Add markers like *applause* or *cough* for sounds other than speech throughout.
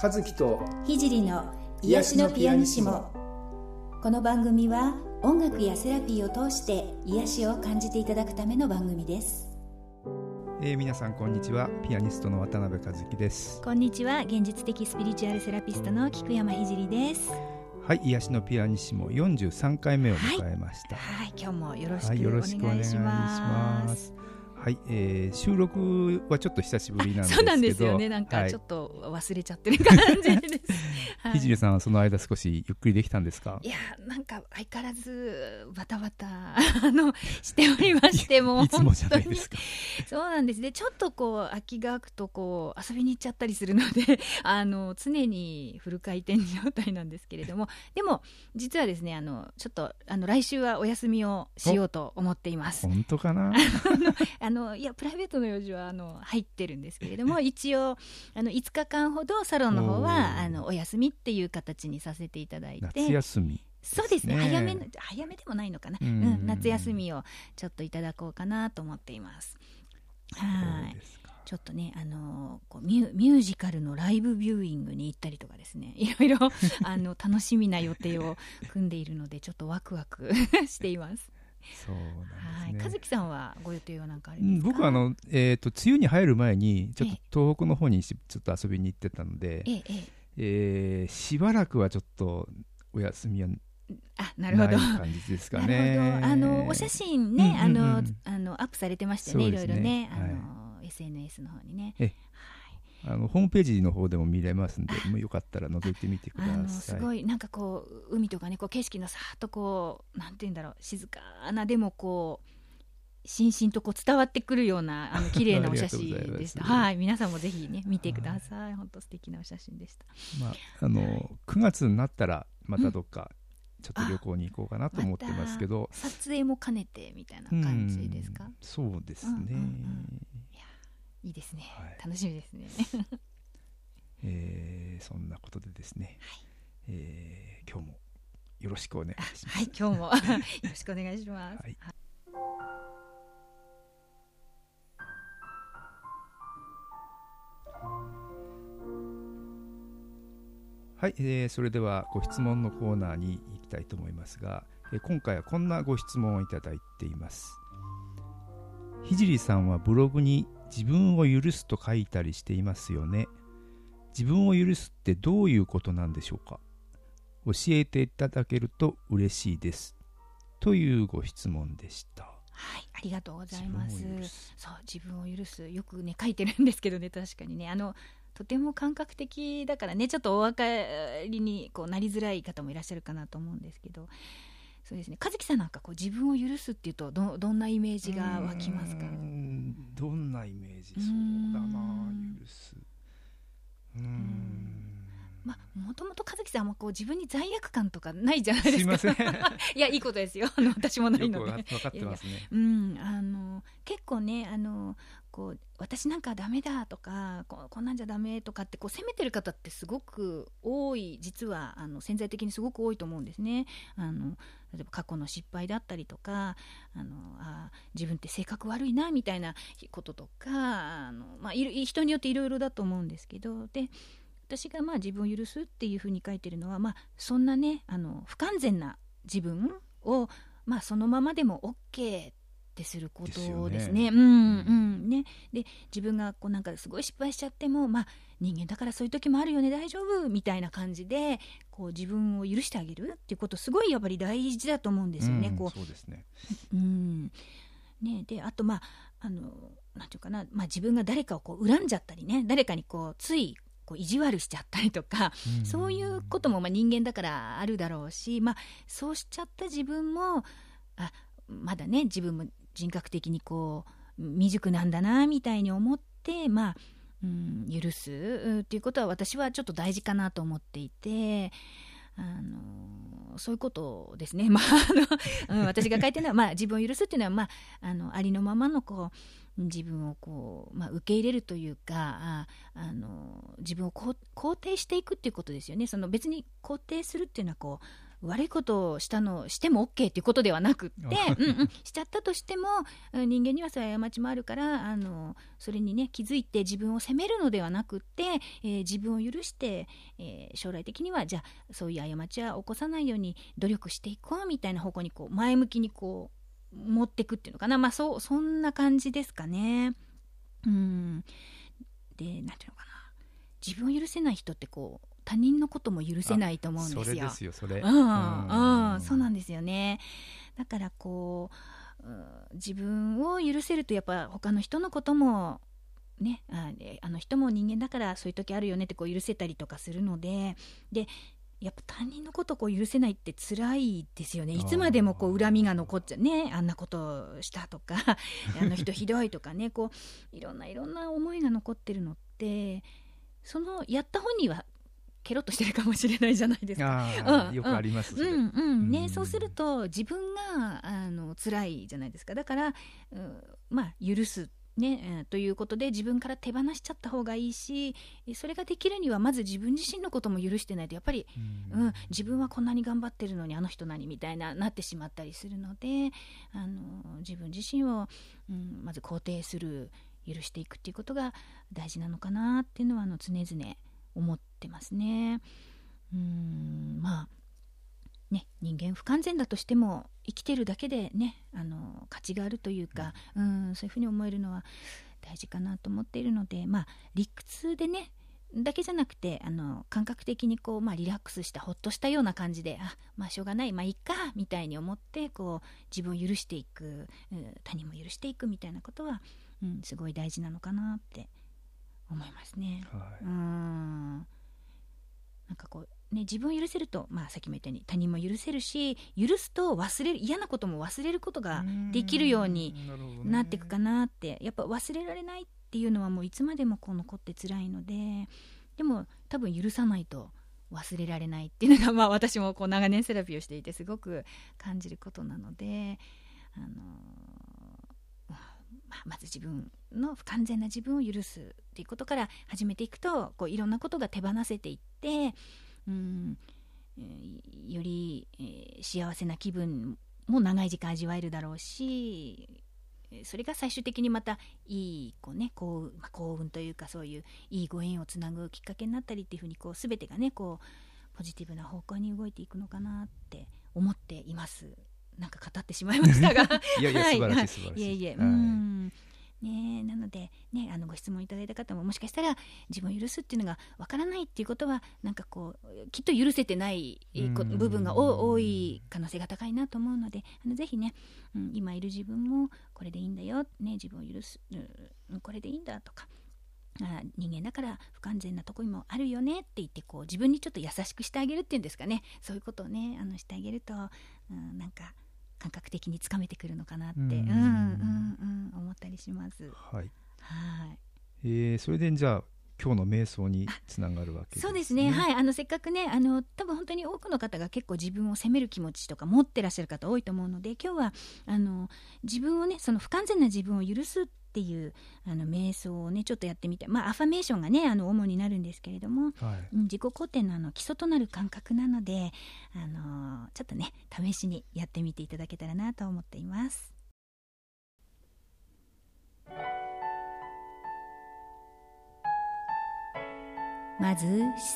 和樹と聖の癒しのピアニシモ。この番組は音楽やセラピーを通して癒しを感じていただくための番組です。えー、皆さんこんにちは。ピアニストの渡辺和樹です。こんにちは。現実的スピリチュアルセラピストの菊山聖です。はい癒しのピアニシモ43回目を迎えました、はい、はい、今日もよろしくお願いします、はいはい、えー、収録はちょっと久しぶりなんですけど。*laughs* そうなんですよね。なんかちょっと忘れちゃってる感じです、はい、ひじりさんはその間少しゆっくりできたんですか？いやなんか相変わらずバタバタ *laughs* あのしておりましてもいつもじゃないですか。そうなんです。ねちょっとこう空きが空くとこう遊びに行っちゃったりするので *laughs* あの常にフル回転状態なんですけれどもでも実はですねあのちょっとあの来週はお休みをしようと思っています。本当かな？*laughs* あのいやプライベートの用事はあの入ってるんですけれども一応あの5日間ほどサロンの方はあのお休みっていう形にさせていただいて。夏休みそうですね。早め早めでもないのかな、うん、うん、夏休みをちょっといただこうかなと思っています。はい。ちょっとね、あのこうミュミュージカルのライブビューイングに行ったりとかですね。*laughs* いろいろあの楽しみな予定を組んでいるのでちょっとワクワク *laughs* しています。そうなんですね。和樹さんはご予定は何かありますか？僕はあのえっ、ー、と梅雨に入る前にちょっと東北の方にちょっと遊びに行ってたので、えええー、しばらくはちょっとお休みはあなるほど感じですかね。あのお写真ね、あのあのアップされてましたね、いろいろね、あの、SNS の方にね。あのホームページの方でも見れますんで、もうよかったら覗いてみてください。すごいなんかこう海とかね、こう景色のさっとこうなんて言うんだろう、静かなでもこう。しんしんとこう伝わってくるようなあの *laughs* 綺麗なお写真でした。はい、皆さんもぜひね見てください。本当素敵なお写真でした。まああの9月になったらまたどっか、ちょっと旅行に行こうかなと思ってますけど、ま、撮影も兼ねてみたいな感じですか？そうですね。うんうんうん、いやいいですね、はい、楽しみですね。*laughs* えー、そんなことでですね、はい、えー、今日もよろしくお願いします。はい、今日も *laughs* よろしくお願いします。はいはい、えー、それではご質問のコーナーに行きたいと思いますが、えー、今回はこんなご質問をいただいています。ひじりさんはブログに自分を許すと書いたりしていますよね。自分を許すってどういうことなんでしょうか。教えていただけると嬉しいです。というご質問でした。はい、ありがとうございます。そう、自分を許す、よくね、書いてるんですけどね、確かにね、あの、とても感覚的だからねちょっとお分かりにこうなりづらい方もいらっしゃるかなと思うんですけどそうですね。和樹さんなんかこう自分を許すっていうとどどんなイメージが湧きますか？どんなイメージ？そうだな許す。うんまあ、もともと和樹さんもこう自分に罪悪感とかないじゃないですか。す *laughs* いや、いいことですよ。あの、私もないので。分かってますね。うん、あの、結構ね、あの、こう私なんかダメだとかここんなんじゃダメとかってこう責めてる方ってすごく多い実はあの潜在的にすごく多いと思うんですね。あの例えば過去の失敗だったりとかあのあ自分って性格悪いなみたいなこととかあの、まあ、人によっていろいろだと思うんですけどで私がまあ自分を許すっていうふうに書いてるのは、まあ、そんなねあの不完全な自分を、まあ、そのままでも OK ってすることですね。うんうんねで自分がこうなんかすごい失敗しちゃってもまあ人間だからそういう時もあるよね大丈夫みたいな感じでこう自分を許してあげるっていうことすごいやっぱり大事だと思うんですよね。うん、こうそうですね。うんねであとまああのなんていうかな、まあ、自分が誰かをこう恨んじゃったりね誰かにこうついこう意地悪しちゃったりとか、うん、そういうこともまあ人間だからあるだろうし、まあ、そうしちゃった自分もあまだね自分も人格的にこう未熟なんだなみたいに思ってまあ、うん、許すっていうことは私はちょっと大事かなと思っていて。あのそういうことですね、*laughs* まああの、うん、私が書いてるのは、まあ、自分を許すっていうのは、まあ、あのありのままのこう自分をこう、まあ、受け入れるというかああの自分を肯定していくっていうことですよね。その別に肯定するっていうのはこ悪いことをしたのしても OK っていうことではなくってうん、うん、しちゃったとしても人間にはそういう過ちもあるからあのそれにね気づいて自分を責めるのではなくって、えー、自分を許して、えー、将来的にはじゃあそういう過ちは起こさないように努力していこうみたいな方向にこう前向きにこう持っていくっていうのかなまあそうそんな感じですかね。うんで何ていうのかな自分を許せない人ってこう他人のことも許せないと思うんですよ。それですよそれ。うん、うん、そうなんですよね。だからこう、うん、自分を許せるとやっぱ他の人のこともねああの人も人間だからそういう時あるよねってこう許せたりとかするのででやっぱ他人のことをこう許せないって辛いですよねいつまでもこう恨みが残っちゃうねあんなことしたとか *laughs* あの人ひどいとかねこういろんないろんな思いが残ってるのってそのやった本人はケロッとしてるかもしれないじゃないですか。うん、よくあります。うんうんね、そうすると自分があの辛いじゃないですか。だから、うん、まあ許すね、ということで自分から手放しちゃった方がいいしそれができるにはまず自分自身のことも許してないとやっぱり、うん、うん、自分はこんなに頑張ってるのにあの人何みたいななってしまったりするのであの自分自身を、うん、まず肯定する許していくっていうことが大事なのかなっていうのはあの常々思ってますね。うんまあね、人間不完全だとしても生きてるだけでねあの価値があるというか、うん、そういうふうに思えるのは大事かなと思っているので、まあ、理屈でねだけじゃなくてあの感覚的にこう、まあ、リラックスしたほっとしたような感じであまあしょうがないまあいいかみたいに思ってこう自分を許していく、うん、他人も許していくみたいなことは、うん、すごい大事なのかなって思いますね。はい、うん。なんかこうね、自分を許せると、まあ、さっきも言ったように他人も許せるし許すと忘れる嫌なことも忘れることができるようになっていくかなって。やっぱ忘れられないっていうのはもういつまでもこう残って辛いのででも多分許さないと忘れられないっていうのが、まあ、私もこう長年セラピーをしていてすごく感じることなので、あのまあ、まず自分の不完全な自分を許すっていうことから始めていくとこういろんなことが手放せていってうん。より、えー、幸せな気分も長い時間味わえるだろうしそれが最終的にまたいいこう、ね、幸運幸運というかそういういいご縁をつなぐきっかけになったりっていうふうにこう全てがねこうポジティブな方向に動いていくのかなって思っています。なんか語ってしまいましたが。いやいや素晴らしい素晴らしい。い。えいえ、はい、うんね、なので、ね、あのご質問いただいた方ももしかしたら自分を許すっていうのがわからないっていうことはなんかこうきっと許せてない部分が多い可能性が高いなと思うのであのぜひね、うん、今いる自分もこれでいいんだよ、ね、自分を許す、うん、これでいいんだとか。あ人間だから不完全なとこにもあるよねって言ってこう自分にちょっと優しくしてあげるっていうんですかねそういうことをねあのしてあげると、うん、なんか感覚的につかめてくるのかなって、うん、うんうんうん思ったりします。はい。はい。えー、それでじゃあ今日の瞑想につながるわけ、ね、そうですね。はい。あのせっかくね、あの多分本当に多くの方が結構自分を責める気持ちとか持ってらっしゃる方多いと思うので、今日はあの自分をね、その不完全な自分を許すっていうあの瞑想をねちょっとやってみて、まあアファメーションがねあの主になるんですけれども、はい、自己肯定のあの基礎となる感覚なので、あのちょっとね試しにやってみていただけたらなと思っています。まず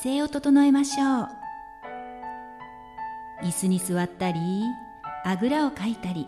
姿勢を整えましょう。椅子に座ったりあぐらをかいたり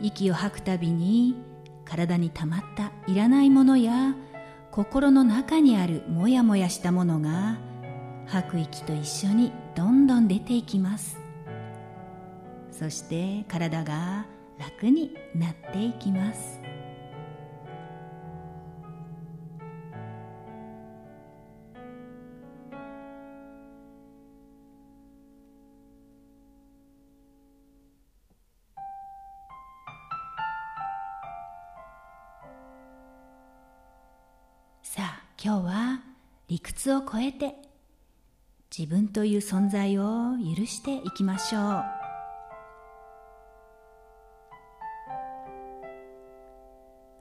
息を吐くたびに体にたまったいらないものや心の中にあるモヤモヤしたものが吐く息と一緒にどんどん出ていきます。そして体が楽になっていきます。を超えて自分という存在を許していきましょう。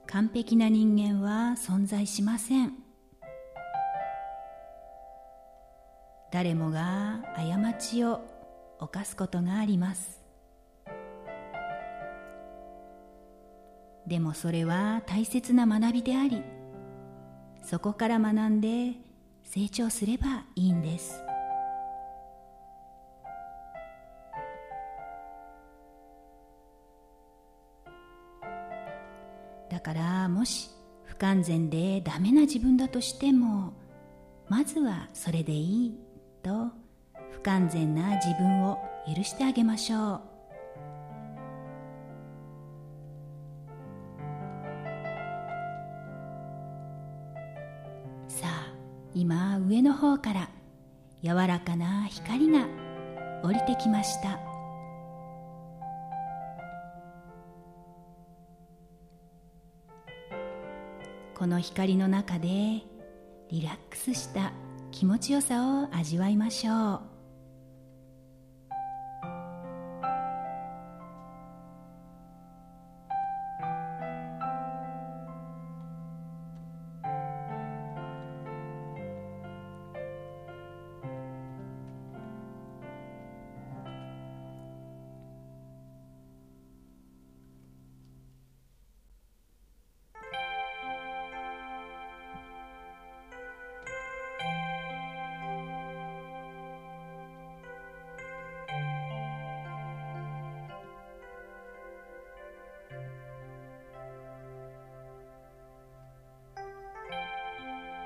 完璧な人間は存在しません。誰もが過ちを犯すことがあります。でもそれは大切な学びでありそこから学んで成長すればいいんです。だからもし不完全でダメな自分だとしてもまずはそれでいいと不完全な自分を許してあげましょう。今上の方から柔らかな光が降りてきました。この光の中でリラックスした気持ちよさを味わいましょう。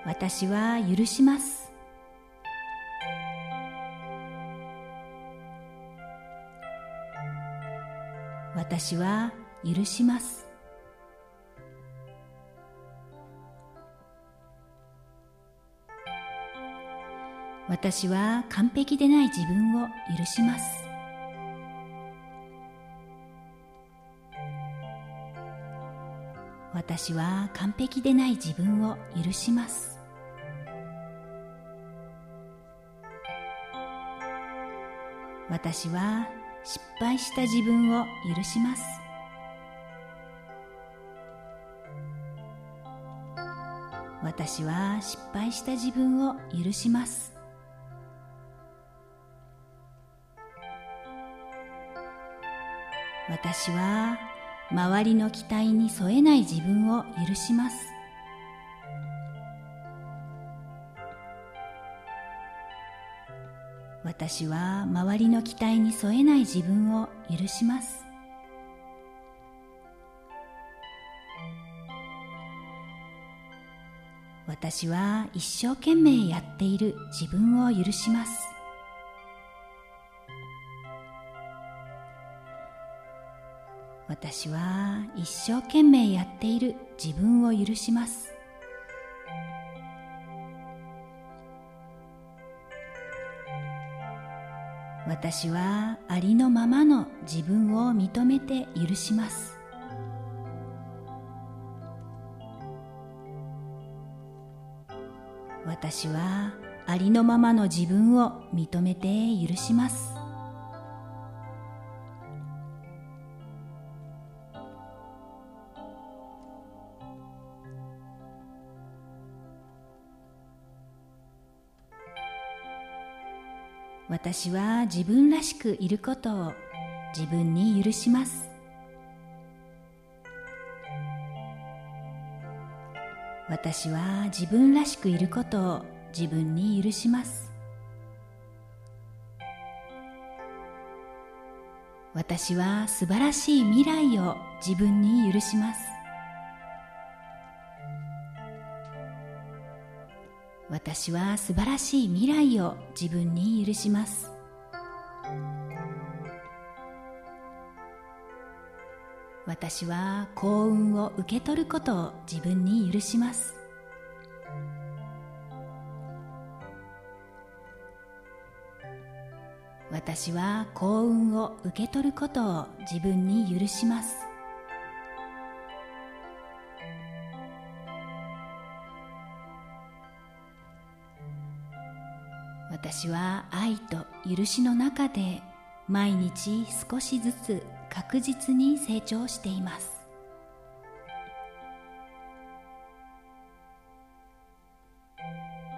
私は許します。私は許します。私は完璧でない自分を許します。私は完璧でない自分を許します。私は失敗した自分を許します。私は失敗した自分を許します。私は周りの期待に添えない自分を許します。私は周りの期待に添えない自分を許します。私は一生懸命やっている自分を許します。私は一生懸命やっている自分を許します。私はありのままの自分を認めて許します。私はありのままの自分を認めて許します。私は自分らしくいることを自分に許します。私は自分らしくいることを自分に許します。私は素晴らしい未来を自分に許します。私は素晴らしい未来を自分に許します。私は幸運を受け取ることを自分に許します。私は幸運を受け取ることを自分に許します。私は愛と許しの中で毎日少しずつ確実に成長しています。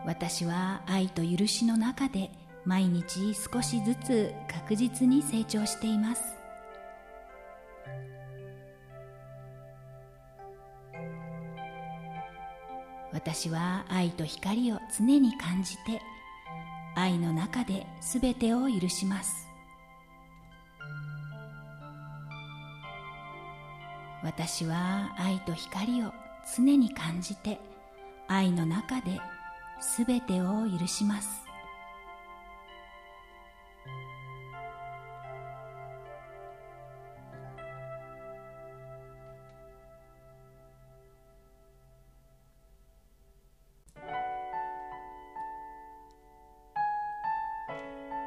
私は愛と許しの中で毎日少しずつ確実に成長しています。私は愛と光を常に感じて愛の中で全てを許します。私は愛と光を常に感じて愛の中で全てを許します。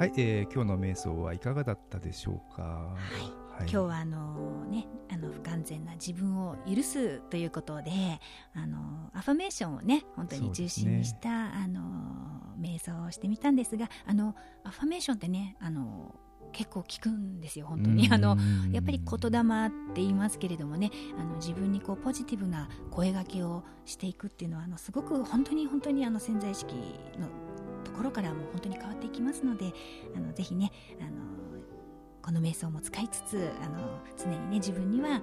はい、えー、今日の瞑想はいかがだったでしょうか？はい、はい、今日はあのねあの不完全な自分を許すということであのアファメーションをね本当に中心にした、ね、あの瞑想をしてみたんですがあのアファメーションってねあの結構聞くんですよ、本当に。あのやっぱり言霊って言いますけれどもね、あの自分にこうポジティブな声がけをしていくっていうのは、あのすごく本当に本当にあの潜在意識のところからも本当に変わっていきますのであのぜひねあのこの瞑想も使いつつあの常にね自分には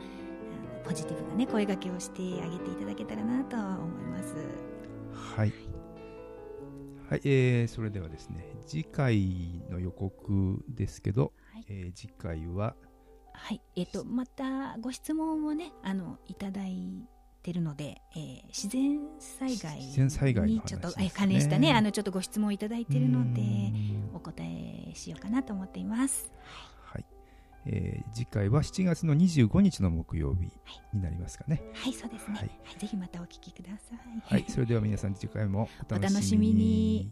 ポジティブな、ね、声がけをしてあげていただけたらなと思います。はい、はいえー、それではですね次回の予告ですけど、はい、えー、次回は？はい。えーと、とまたご質問をねあのいただいてるので、えー、自然災害にちょっと、ね、関連したねあのちょっとご質問いただいているのでお答えしようかなと思っています。はい、えー、次回は7月の25日の木曜日になりますかね。はい、はい、そうですね、はい、ぜひまたお聞きください。はい、それでは皆さん次回もお楽しみに。